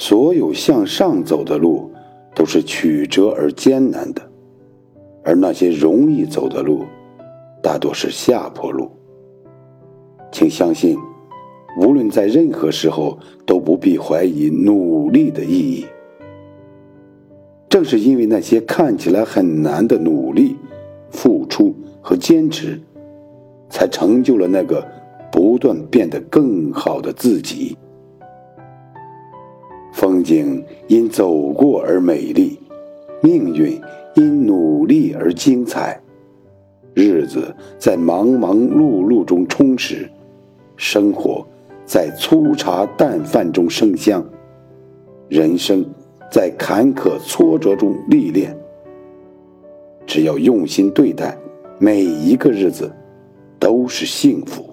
所有向上走的路都是曲折而艰难的，而那些容易走的路，大多是下坡路。请相信，无论在任何时候，都不必怀疑努力的意义。正是因为那些看起来很难的努力、付出和坚持，才成就了那个不断变得更好的自己。风景因走过而美丽，命运因努力而精彩，日子在忙忙碌碌中充实，生活在粗茶淡饭中生香，人生在坎坷挫折中历练。只要用心对待，每一个日子都是幸福。